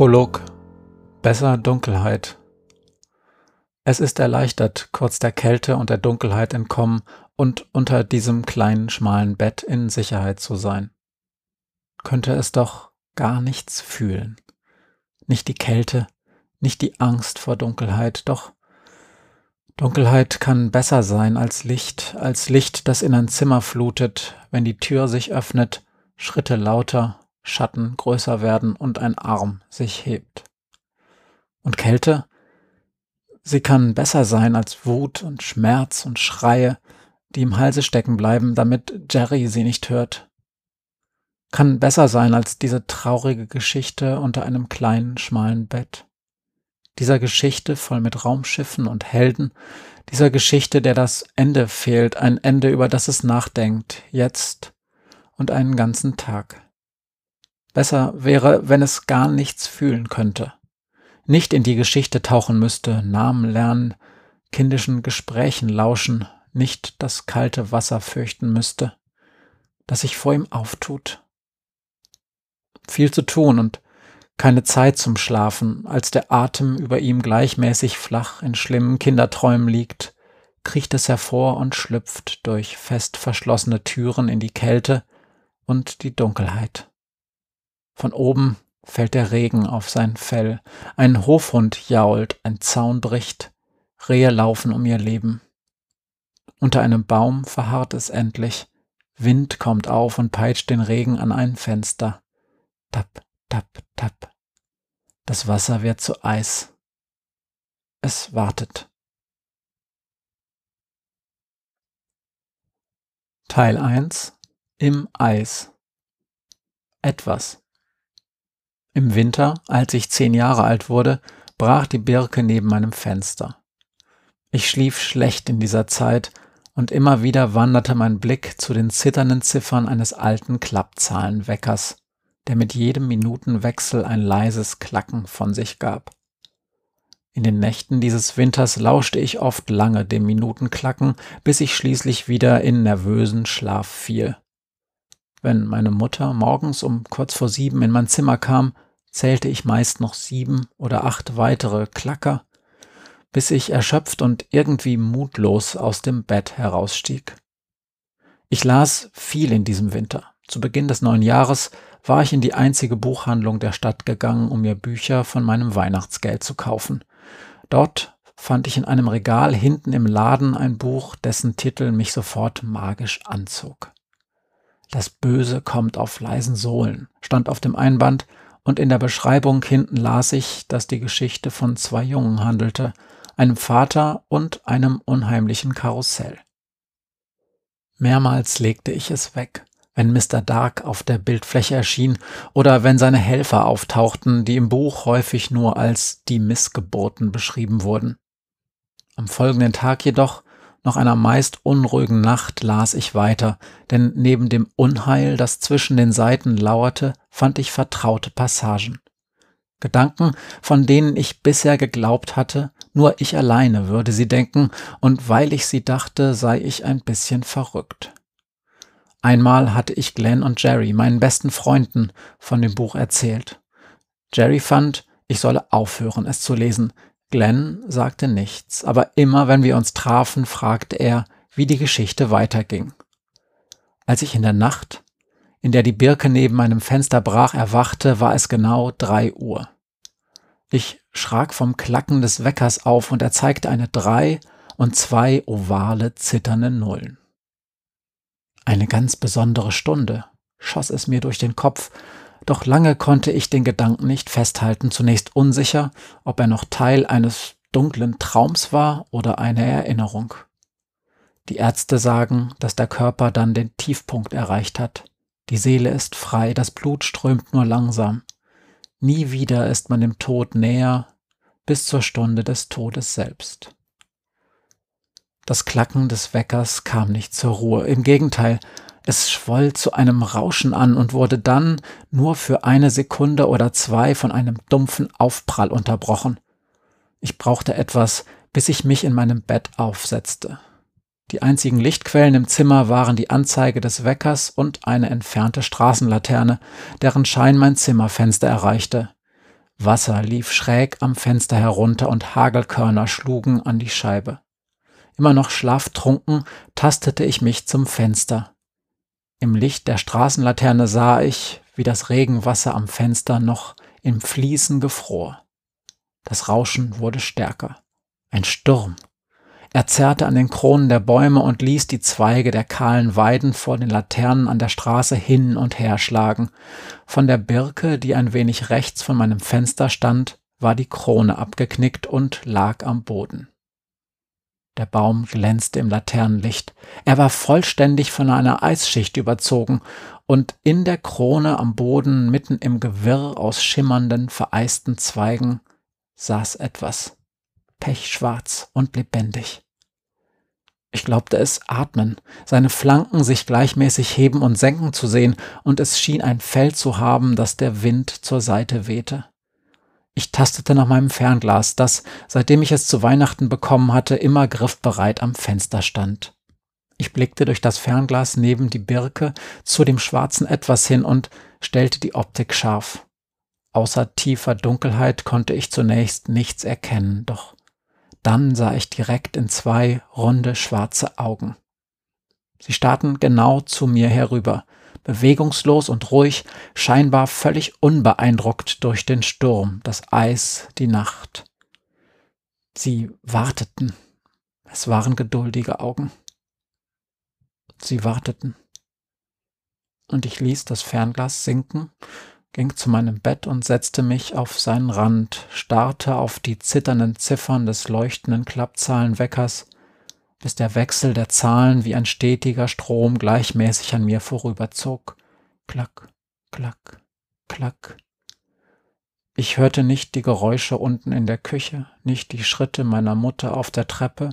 Prolog Besser Dunkelheit Es ist erleichtert, kurz der Kälte und der Dunkelheit entkommen und unter diesem kleinen, schmalen Bett in Sicherheit zu sein. Könnte es doch gar nichts fühlen. Nicht die Kälte, nicht die Angst vor Dunkelheit, doch Dunkelheit kann besser sein als Licht, als Licht, das in ein Zimmer flutet, wenn die Tür sich öffnet, Schritte lauter, Schatten größer werden und ein Arm sich hebt. Und Kälte? Sie kann besser sein als Wut und Schmerz und Schreie, die im Halse stecken bleiben, damit Jerry sie nicht hört. Kann besser sein als diese traurige Geschichte unter einem kleinen, schmalen Bett. Dieser Geschichte voll mit Raumschiffen und Helden, dieser Geschichte, der das Ende fehlt, ein Ende, über das es nachdenkt, jetzt und einen ganzen Tag. Besser wäre, wenn es gar nichts fühlen könnte. Nicht in die Geschichte tauchen müsste, Namen lernen, kindischen Gesprächen lauschen, nicht das kalte Wasser fürchten müsste, das sich vor ihm auftut. Viel zu tun und keine Zeit zum Schlafen, als der Atem über ihm gleichmäßig flach in schlimmen Kinderträumen liegt, kriecht es hervor und schlüpft durch fest verschlossene Türen in die Kälte und die Dunkelheit. Von oben fällt der Regen auf sein Fell, ein Hofhund jault, ein Zaun bricht, Rehe laufen um ihr Leben. Unter einem Baum verharrt es endlich, Wind kommt auf und peitscht den Regen an ein Fenster. Tap, tap, tap. Das Wasser wird zu Eis. Es wartet. Teil 1 Im Eis Etwas im Winter, als ich zehn Jahre alt wurde, brach die Birke neben meinem Fenster. Ich schlief schlecht in dieser Zeit, und immer wieder wanderte mein Blick zu den zitternden Ziffern eines alten Klappzahlenweckers, der mit jedem Minutenwechsel ein leises Klacken von sich gab. In den Nächten dieses Winters lauschte ich oft lange dem Minutenklacken, bis ich schließlich wieder in nervösen Schlaf fiel. Wenn meine Mutter morgens um kurz vor sieben in mein Zimmer kam, zählte ich meist noch sieben oder acht weitere Klacker, bis ich erschöpft und irgendwie mutlos aus dem Bett herausstieg. Ich las viel in diesem Winter. Zu Beginn des neuen Jahres war ich in die einzige Buchhandlung der Stadt gegangen, um mir Bücher von meinem Weihnachtsgeld zu kaufen. Dort fand ich in einem Regal hinten im Laden ein Buch, dessen Titel mich sofort magisch anzog. Das Böse kommt auf leisen Sohlen, stand auf dem Einband, und in der Beschreibung hinten las ich, dass die Geschichte von zwei Jungen handelte, einem Vater und einem unheimlichen Karussell. Mehrmals legte ich es weg, wenn Mr. Dark auf der Bildfläche erschien oder wenn seine Helfer auftauchten, die im Buch häufig nur als die Missgeburten beschrieben wurden. Am folgenden Tag jedoch noch einer meist unruhigen Nacht las ich weiter, denn neben dem Unheil, das zwischen den Seiten lauerte, fand ich vertraute Passagen. Gedanken, von denen ich bisher geglaubt hatte, nur ich alleine würde sie denken, und weil ich sie dachte, sei ich ein bisschen verrückt. Einmal hatte ich Glenn und Jerry, meinen besten Freunden, von dem Buch erzählt. Jerry fand, ich solle aufhören, es zu lesen, Glenn sagte nichts, aber immer wenn wir uns trafen, fragte er, wie die Geschichte weiterging. Als ich in der Nacht, in der die Birke neben meinem Fenster brach, erwachte, war es genau drei Uhr. Ich schrak vom Klacken des Weckers auf und er zeigte eine drei und zwei ovale, zitternde Nullen. Eine ganz besondere Stunde, schoss es mir durch den Kopf, doch lange konnte ich den Gedanken nicht festhalten, zunächst unsicher, ob er noch Teil eines dunklen Traums war oder eine Erinnerung. Die Ärzte sagen, dass der Körper dann den Tiefpunkt erreicht hat. Die Seele ist frei, das Blut strömt nur langsam. Nie wieder ist man dem Tod näher, bis zur Stunde des Todes selbst. Das Klacken des Weckers kam nicht zur Ruhe, im Gegenteil, es schwoll zu einem Rauschen an und wurde dann nur für eine Sekunde oder zwei von einem dumpfen Aufprall unterbrochen. Ich brauchte etwas, bis ich mich in meinem Bett aufsetzte. Die einzigen Lichtquellen im Zimmer waren die Anzeige des Weckers und eine entfernte Straßenlaterne, deren Schein mein Zimmerfenster erreichte. Wasser lief schräg am Fenster herunter und Hagelkörner schlugen an die Scheibe. Immer noch schlaftrunken tastete ich mich zum Fenster. Im Licht der Straßenlaterne sah ich, wie das Regenwasser am Fenster noch im Fließen gefror. Das Rauschen wurde stärker. Ein Sturm. Er zerrte an den Kronen der Bäume und ließ die Zweige der kahlen Weiden vor den Laternen an der Straße hin und her schlagen. Von der Birke, die ein wenig rechts von meinem Fenster stand, war die Krone abgeknickt und lag am Boden. Der Baum glänzte im Laternenlicht. Er war vollständig von einer Eisschicht überzogen, und in der Krone am Boden, mitten im Gewirr aus schimmernden, vereisten Zweigen, saß etwas, pechschwarz und lebendig. Ich glaubte es atmen, seine Flanken sich gleichmäßig heben und senken zu sehen, und es schien ein Fell zu haben, das der Wind zur Seite wehte. Ich tastete nach meinem Fernglas, das, seitdem ich es zu Weihnachten bekommen hatte, immer griffbereit am Fenster stand. Ich blickte durch das Fernglas neben die Birke zu dem schwarzen Etwas hin und stellte die Optik scharf. Außer tiefer Dunkelheit konnte ich zunächst nichts erkennen, doch dann sah ich direkt in zwei runde schwarze Augen. Sie starrten genau zu mir herüber, bewegungslos und ruhig, scheinbar völlig unbeeindruckt durch den Sturm, das Eis, die Nacht. Sie warteten. Es waren geduldige Augen. Sie warteten. Und ich ließ das Fernglas sinken, ging zu meinem Bett und setzte mich auf seinen Rand, starrte auf die zitternden Ziffern des leuchtenden Klappzahlenweckers bis der Wechsel der Zahlen wie ein stetiger Strom gleichmäßig an mir vorüberzog. Klack, klack, klack. Ich hörte nicht die Geräusche unten in der Küche, nicht die Schritte meiner Mutter auf der Treppe,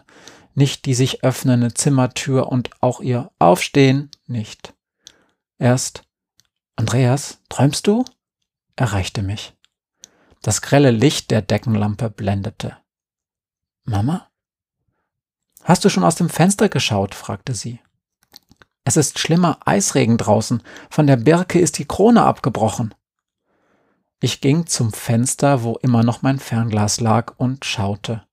nicht die sich öffnende Zimmertür und auch ihr Aufstehen nicht. Erst Andreas, träumst du? erreichte mich. Das grelle Licht der Deckenlampe blendete. Mama? Hast du schon aus dem Fenster geschaut? fragte sie. Es ist schlimmer Eisregen draußen. Von der Birke ist die Krone abgebrochen. Ich ging zum Fenster, wo immer noch mein Fernglas lag, und schaute.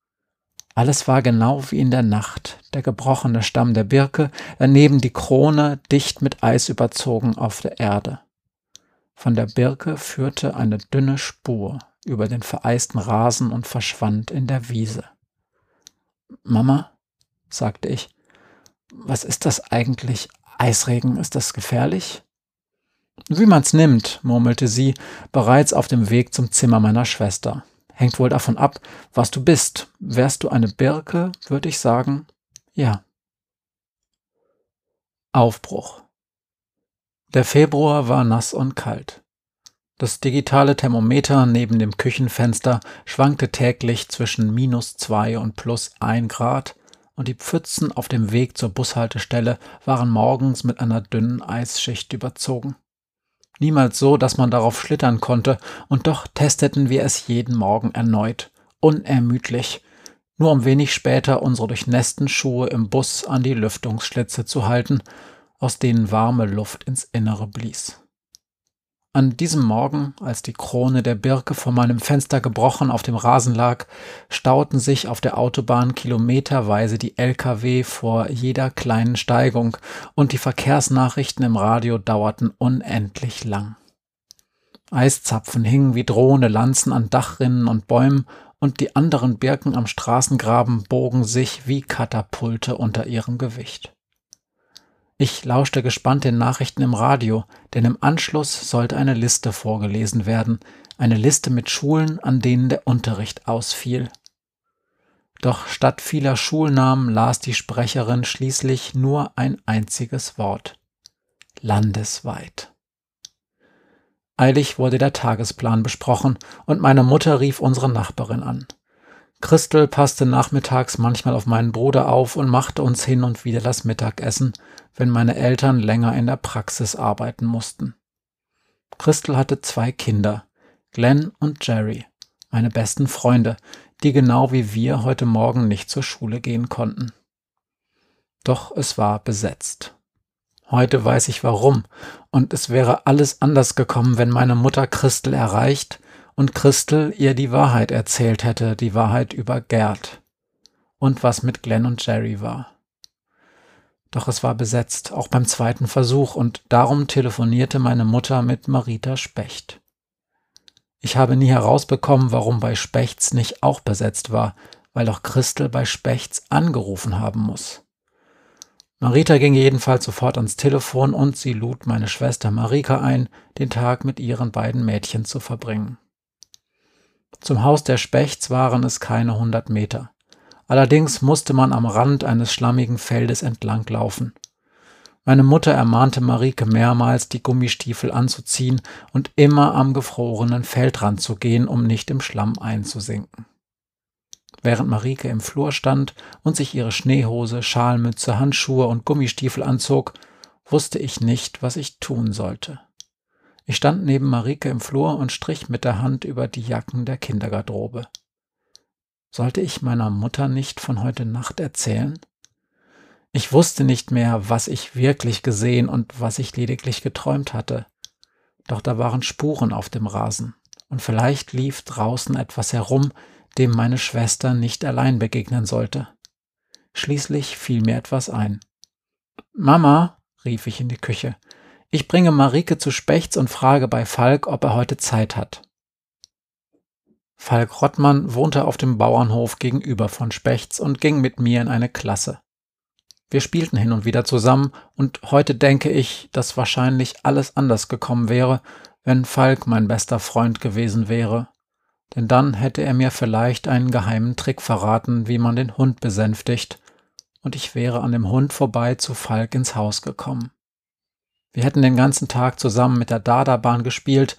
Alles war genau wie in der Nacht. Der gebrochene Stamm der Birke, daneben die Krone, dicht mit Eis überzogen auf der Erde. Von der Birke führte eine dünne Spur über den vereisten Rasen und verschwand in der Wiese. Mama, sagte ich. Was ist das eigentlich? Eisregen, ist das gefährlich? Wie man's nimmt, murmelte sie, bereits auf dem Weg zum Zimmer meiner Schwester. Hängt wohl davon ab, was du bist. Wärst du eine Birke, würde ich sagen, ja. Aufbruch. Der Februar war nass und kalt. Das digitale Thermometer neben dem Küchenfenster schwankte täglich zwischen minus zwei und plus ein Grad, und die Pfützen auf dem Weg zur Bushaltestelle waren morgens mit einer dünnen Eisschicht überzogen. Niemals so, dass man darauf schlittern konnte, und doch testeten wir es jeden Morgen erneut, unermüdlich, nur um wenig später unsere durchnässten Schuhe im Bus an die Lüftungsschlitze zu halten, aus denen warme Luft ins Innere blies. An diesem Morgen, als die Krone der Birke vor meinem Fenster gebrochen auf dem Rasen lag, stauten sich auf der Autobahn kilometerweise die Lkw vor jeder kleinen Steigung, und die Verkehrsnachrichten im Radio dauerten unendlich lang. Eiszapfen hingen wie drohende Lanzen an Dachrinnen und Bäumen, und die anderen Birken am Straßengraben bogen sich wie Katapulte unter ihrem Gewicht. Ich lauschte gespannt den Nachrichten im Radio, denn im Anschluss sollte eine Liste vorgelesen werden, eine Liste mit Schulen, an denen der Unterricht ausfiel. Doch statt vieler Schulnamen las die Sprecherin schließlich nur ein einziges Wort. Landesweit. Eilig wurde der Tagesplan besprochen und meine Mutter rief unsere Nachbarin an. Christel passte nachmittags manchmal auf meinen Bruder auf und machte uns hin und wieder das Mittagessen, wenn meine Eltern länger in der Praxis arbeiten mussten. Christel hatte zwei Kinder, Glenn und Jerry, meine besten Freunde, die genau wie wir heute Morgen nicht zur Schule gehen konnten. Doch es war besetzt. Heute weiß ich warum, und es wäre alles anders gekommen, wenn meine Mutter Christel erreicht und Christel ihr die Wahrheit erzählt hätte, die Wahrheit über Gerd und was mit Glenn und Jerry war. Doch es war besetzt, auch beim zweiten Versuch, und darum telefonierte meine Mutter mit Marita Specht. Ich habe nie herausbekommen, warum bei Spechts nicht auch besetzt war, weil doch Christel bei Spechts angerufen haben muss. Marita ging jedenfalls sofort ans Telefon und sie lud meine Schwester Marika ein, den Tag mit ihren beiden Mädchen zu verbringen. Zum Haus der Spechts waren es keine hundert Meter. Allerdings musste man am Rand eines schlammigen Feldes entlanglaufen. Meine Mutter ermahnte Marike mehrmals, die Gummistiefel anzuziehen und immer am gefrorenen Feldrand zu gehen, um nicht im Schlamm einzusinken. Während Marike im Flur stand und sich ihre Schneehose, Schalmütze, Handschuhe und Gummistiefel anzog, wusste ich nicht, was ich tun sollte. Ich stand neben Marike im Flur und strich mit der Hand über die Jacken der Kindergarderobe. Sollte ich meiner Mutter nicht von heute Nacht erzählen? Ich wusste nicht mehr, was ich wirklich gesehen und was ich lediglich geträumt hatte. Doch da waren Spuren auf dem Rasen, und vielleicht lief draußen etwas herum, dem meine Schwester nicht allein begegnen sollte. Schließlich fiel mir etwas ein. Mama, rief ich in die Küche, ich bringe Marike zu Spechts und frage bei Falk, ob er heute Zeit hat. Falk Rottmann wohnte auf dem Bauernhof gegenüber von Spechts und ging mit mir in eine Klasse. Wir spielten hin und wieder zusammen und heute denke ich, dass wahrscheinlich alles anders gekommen wäre, wenn Falk mein bester Freund gewesen wäre. Denn dann hätte er mir vielleicht einen geheimen Trick verraten, wie man den Hund besänftigt, und ich wäre an dem Hund vorbei zu Falk ins Haus gekommen. Wir hätten den ganzen Tag zusammen mit der Dada-Bahn gespielt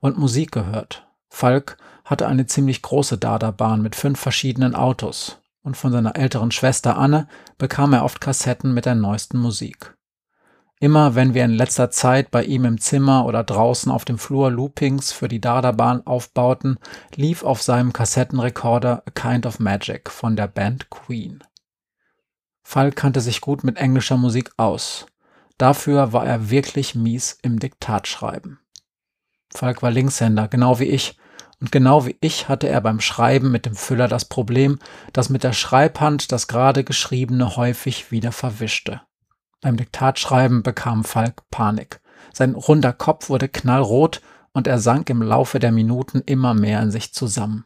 und Musik gehört. Falk hatte eine ziemlich große Dada-Bahn mit fünf verschiedenen Autos und von seiner älteren Schwester Anne bekam er oft Kassetten mit der neuesten Musik. Immer wenn wir in letzter Zeit bei ihm im Zimmer oder draußen auf dem Flur Loopings für die Dardabahn aufbauten, lief auf seinem Kassettenrekorder A Kind of Magic von der Band Queen. Falk kannte sich gut mit englischer Musik aus. Dafür war er wirklich mies im Diktatschreiben. Falk war Linkshänder, genau wie ich, und genau wie ich hatte er beim Schreiben mit dem Füller das Problem, dass mit der Schreibhand das gerade Geschriebene häufig wieder verwischte. Beim Diktatschreiben bekam Falk Panik. Sein runder Kopf wurde knallrot und er sank im Laufe der Minuten immer mehr in sich zusammen.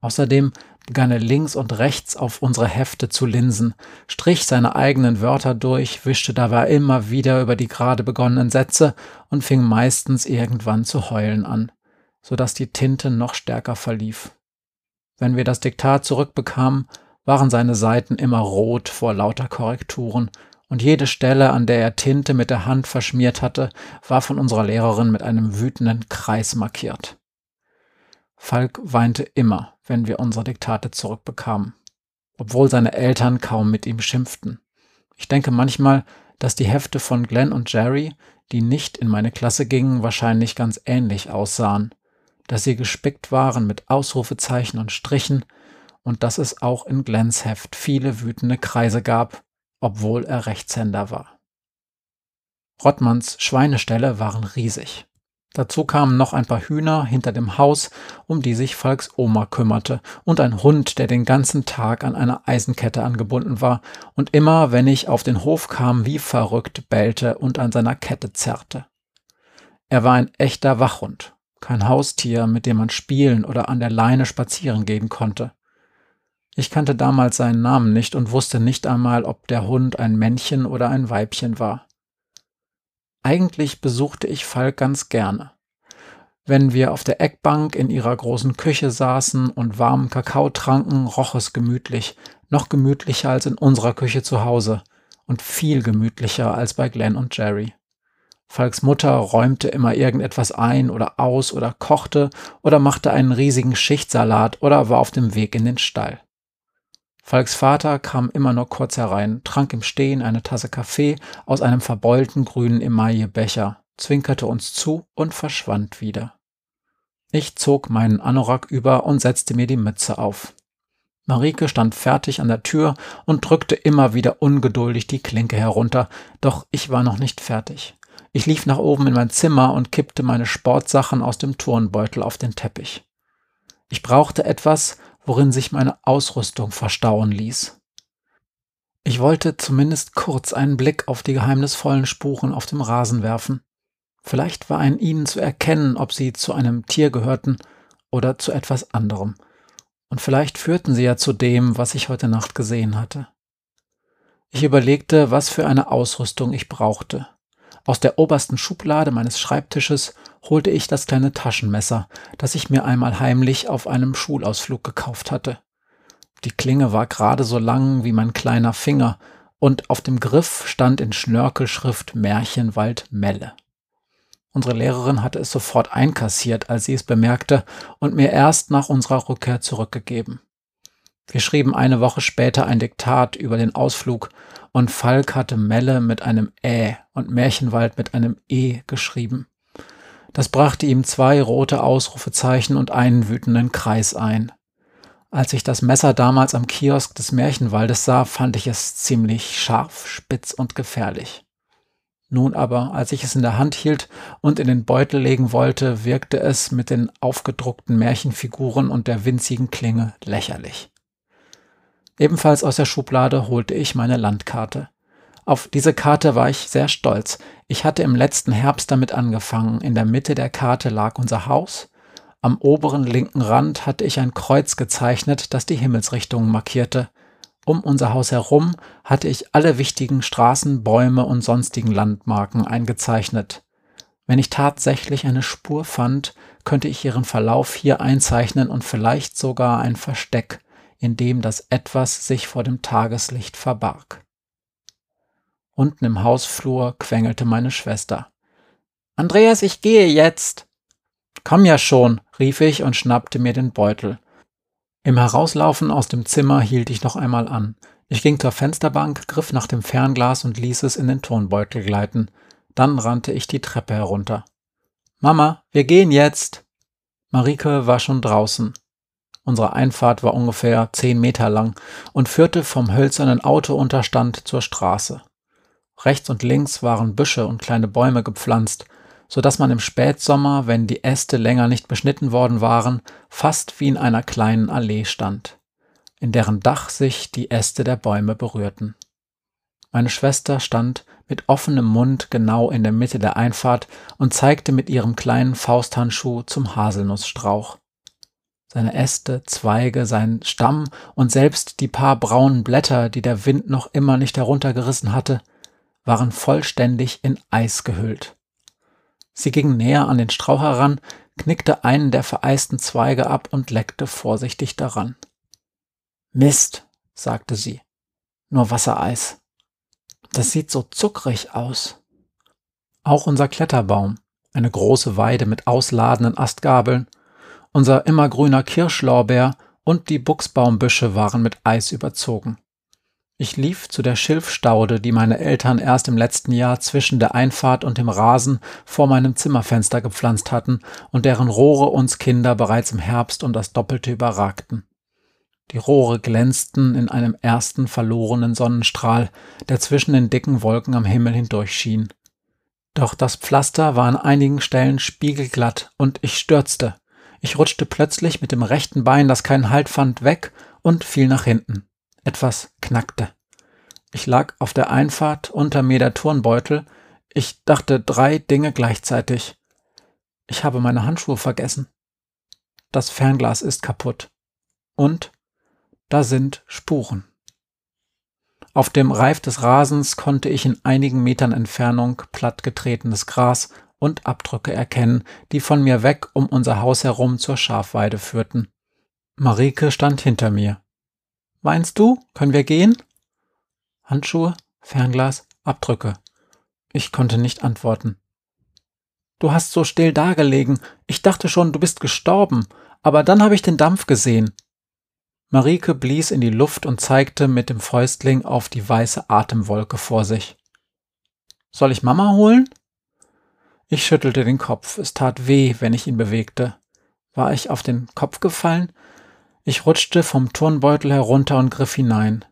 Außerdem begann er links und rechts auf unsere Hefte zu linsen, strich seine eigenen Wörter durch, wischte dabei immer wieder über die gerade begonnenen Sätze und fing meistens irgendwann zu heulen an so dass die Tinte noch stärker verlief. Wenn wir das Diktat zurückbekamen, waren seine Seiten immer rot vor lauter Korrekturen, und jede Stelle, an der er Tinte mit der Hand verschmiert hatte, war von unserer Lehrerin mit einem wütenden Kreis markiert. Falk weinte immer, wenn wir unsere Diktate zurückbekamen, obwohl seine Eltern kaum mit ihm schimpften. Ich denke manchmal, dass die Hefte von Glenn und Jerry, die nicht in meine Klasse gingen, wahrscheinlich ganz ähnlich aussahen dass sie gespickt waren mit Ausrufezeichen und Strichen und dass es auch in Glens Heft viele wütende Kreise gab, obwohl er Rechtshänder war. Rottmanns Schweineställe waren riesig. Dazu kamen noch ein paar Hühner hinter dem Haus, um die sich Falks Oma kümmerte, und ein Hund, der den ganzen Tag an einer Eisenkette angebunden war und immer, wenn ich auf den Hof kam, wie verrückt bellte und an seiner Kette zerrte. Er war ein echter Wachhund, kein Haustier, mit dem man spielen oder an der Leine spazieren gehen konnte. Ich kannte damals seinen Namen nicht und wusste nicht einmal, ob der Hund ein Männchen oder ein Weibchen war. Eigentlich besuchte ich Falk ganz gerne. Wenn wir auf der Eckbank in ihrer großen Küche saßen und warmen Kakao tranken, roch es gemütlich, noch gemütlicher als in unserer Küche zu Hause und viel gemütlicher als bei Glenn und Jerry. Falks Mutter räumte immer irgendetwas ein oder aus oder kochte oder machte einen riesigen Schichtsalat oder war auf dem Weg in den Stall. Falks Vater kam immer nur kurz herein, trank im Stehen eine Tasse Kaffee aus einem verbeulten grünen Emaillebecher, zwinkerte uns zu und verschwand wieder. Ich zog meinen Anorak über und setzte mir die Mütze auf. Marike stand fertig an der Tür und drückte immer wieder ungeduldig die Klinke herunter, doch ich war noch nicht fertig. Ich lief nach oben in mein Zimmer und kippte meine Sportsachen aus dem Turnbeutel auf den Teppich. Ich brauchte etwas, worin sich meine Ausrüstung verstauen ließ. Ich wollte zumindest kurz einen Blick auf die geheimnisvollen Spuren auf dem Rasen werfen. Vielleicht war in ihnen zu erkennen, ob sie zu einem Tier gehörten oder zu etwas anderem. Und vielleicht führten sie ja zu dem, was ich heute Nacht gesehen hatte. Ich überlegte, was für eine Ausrüstung ich brauchte. Aus der obersten Schublade meines Schreibtisches holte ich das kleine Taschenmesser, das ich mir einmal heimlich auf einem Schulausflug gekauft hatte. Die Klinge war gerade so lang wie mein kleiner Finger, und auf dem Griff stand in Schnörkelschrift Märchenwald Melle. Unsere Lehrerin hatte es sofort einkassiert, als sie es bemerkte, und mir erst nach unserer Rückkehr zurückgegeben. Wir schrieben eine Woche später ein Diktat über den Ausflug, und Falk hatte Melle mit einem Ä und Märchenwald mit einem E geschrieben. Das brachte ihm zwei rote Ausrufezeichen und einen wütenden Kreis ein. Als ich das Messer damals am Kiosk des Märchenwaldes sah, fand ich es ziemlich scharf, spitz und gefährlich. Nun aber, als ich es in der Hand hielt und in den Beutel legen wollte, wirkte es mit den aufgedruckten Märchenfiguren und der winzigen Klinge lächerlich. Ebenfalls aus der Schublade holte ich meine Landkarte. Auf diese Karte war ich sehr stolz. Ich hatte im letzten Herbst damit angefangen. In der Mitte der Karte lag unser Haus. Am oberen linken Rand hatte ich ein Kreuz gezeichnet, das die Himmelsrichtungen markierte. Um unser Haus herum hatte ich alle wichtigen Straßen, Bäume und sonstigen Landmarken eingezeichnet. Wenn ich tatsächlich eine Spur fand, könnte ich ihren Verlauf hier einzeichnen und vielleicht sogar ein Versteck, in dem das Etwas sich vor dem Tageslicht verbarg. Unten im Hausflur quengelte meine Schwester. Andreas, ich gehe jetzt. Komm ja schon, rief ich und schnappte mir den Beutel. Im Herauslaufen aus dem Zimmer hielt ich noch einmal an. Ich ging zur Fensterbank, griff nach dem Fernglas und ließ es in den Tonbeutel gleiten. Dann rannte ich die Treppe herunter. Mama, wir gehen jetzt. Marike war schon draußen. Unsere Einfahrt war ungefähr zehn Meter lang und führte vom hölzernen Autounterstand zur Straße. Rechts und links waren Büsche und kleine Bäume gepflanzt, so dass man im Spätsommer, wenn die Äste länger nicht beschnitten worden waren, fast wie in einer kleinen Allee stand, in deren Dach sich die Äste der Bäume berührten. Meine Schwester stand mit offenem Mund genau in der Mitte der Einfahrt und zeigte mit ihrem kleinen Fausthandschuh zum Haselnussstrauch. Seine Äste, Zweige, sein Stamm und selbst die paar braunen Blätter, die der Wind noch immer nicht heruntergerissen hatte, waren vollständig in Eis gehüllt. Sie ging näher an den Strauch heran, knickte einen der vereisten Zweige ab und leckte vorsichtig daran. Mist, sagte sie. Nur Wassereis. Das sieht so zuckrig aus. Auch unser Kletterbaum, eine große Weide mit ausladenden Astgabeln, unser immergrüner Kirschlorbeer und die Buchsbaumbüsche waren mit Eis überzogen. Ich lief zu der Schilfstaude, die meine Eltern erst im letzten Jahr zwischen der Einfahrt und dem Rasen vor meinem Zimmerfenster gepflanzt hatten und deren Rohre uns Kinder bereits im Herbst um das Doppelte überragten. Die Rohre glänzten in einem ersten verlorenen Sonnenstrahl, der zwischen den dicken Wolken am Himmel hindurchschien. Doch das Pflaster war an einigen Stellen spiegelglatt und ich stürzte. Ich rutschte plötzlich mit dem rechten Bein, das keinen Halt fand, weg und fiel nach hinten. Etwas knackte. Ich lag auf der Einfahrt, unter mir der Turnbeutel. Ich dachte drei Dinge gleichzeitig. Ich habe meine Handschuhe vergessen. Das Fernglas ist kaputt. Und da sind Spuren. Auf dem Reif des Rasens konnte ich in einigen Metern Entfernung plattgetretenes Gras und Abdrücke erkennen, die von mir weg um unser Haus herum zur Schafweide führten. Marike stand hinter mir. Meinst du, können wir gehen? Handschuhe, Fernglas, Abdrücke. Ich konnte nicht antworten. Du hast so still dagelegen. Ich dachte schon, du bist gestorben, aber dann habe ich den Dampf gesehen. Marike blies in die Luft und zeigte mit dem Fäustling auf die weiße Atemwolke vor sich. Soll ich Mama holen? Ich schüttelte den Kopf. Es tat weh, wenn ich ihn bewegte. War ich auf den Kopf gefallen? Ich rutschte vom Turnbeutel herunter und griff hinein.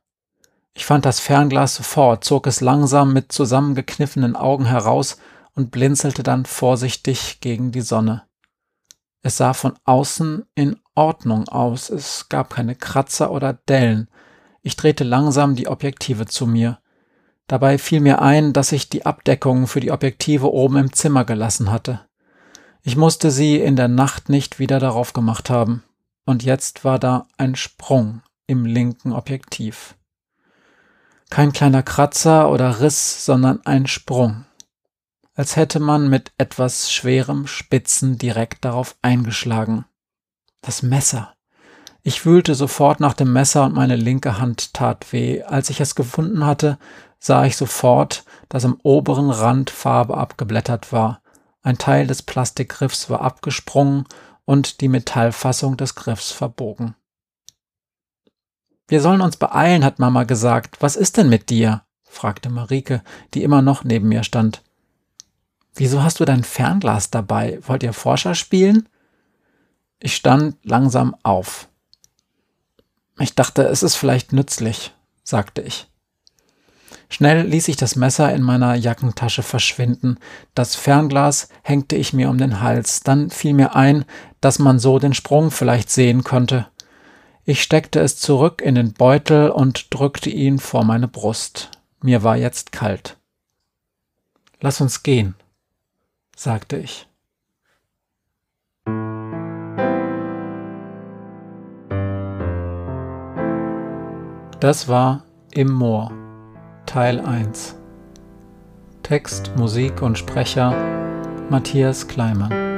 Ich fand das Fernglas sofort, zog es langsam mit zusammengekniffenen Augen heraus und blinzelte dann vorsichtig gegen die Sonne. Es sah von außen in Ordnung aus, es gab keine Kratzer oder Dellen. Ich drehte langsam die Objektive zu mir. Dabei fiel mir ein, dass ich die Abdeckungen für die Objektive oben im Zimmer gelassen hatte. Ich musste sie in der Nacht nicht wieder darauf gemacht haben. Und jetzt war da ein Sprung im linken Objektiv. Kein kleiner Kratzer oder Riss, sondern ein Sprung als hätte man mit etwas schwerem Spitzen direkt darauf eingeschlagen. Das Messer. Ich wühlte sofort nach dem Messer und meine linke Hand tat weh. Als ich es gefunden hatte, sah ich sofort, dass am oberen Rand Farbe abgeblättert war. Ein Teil des Plastikgriffs war abgesprungen und die Metallfassung des Griffs verbogen. Wir sollen uns beeilen, hat Mama gesagt. Was ist denn mit dir? fragte Marike, die immer noch neben mir stand. Wieso hast du dein Fernglas dabei? Wollt ihr Forscher spielen? Ich stand langsam auf. Ich dachte, es ist vielleicht nützlich, sagte ich. Schnell ließ ich das Messer in meiner Jackentasche verschwinden. Das Fernglas hängte ich mir um den Hals. Dann fiel mir ein, dass man so den Sprung vielleicht sehen könnte. Ich steckte es zurück in den Beutel und drückte ihn vor meine Brust. Mir war jetzt kalt. Lass uns gehen, sagte ich. Das war Im Moor, Teil 1. Text, Musik und Sprecher Matthias Kleimann.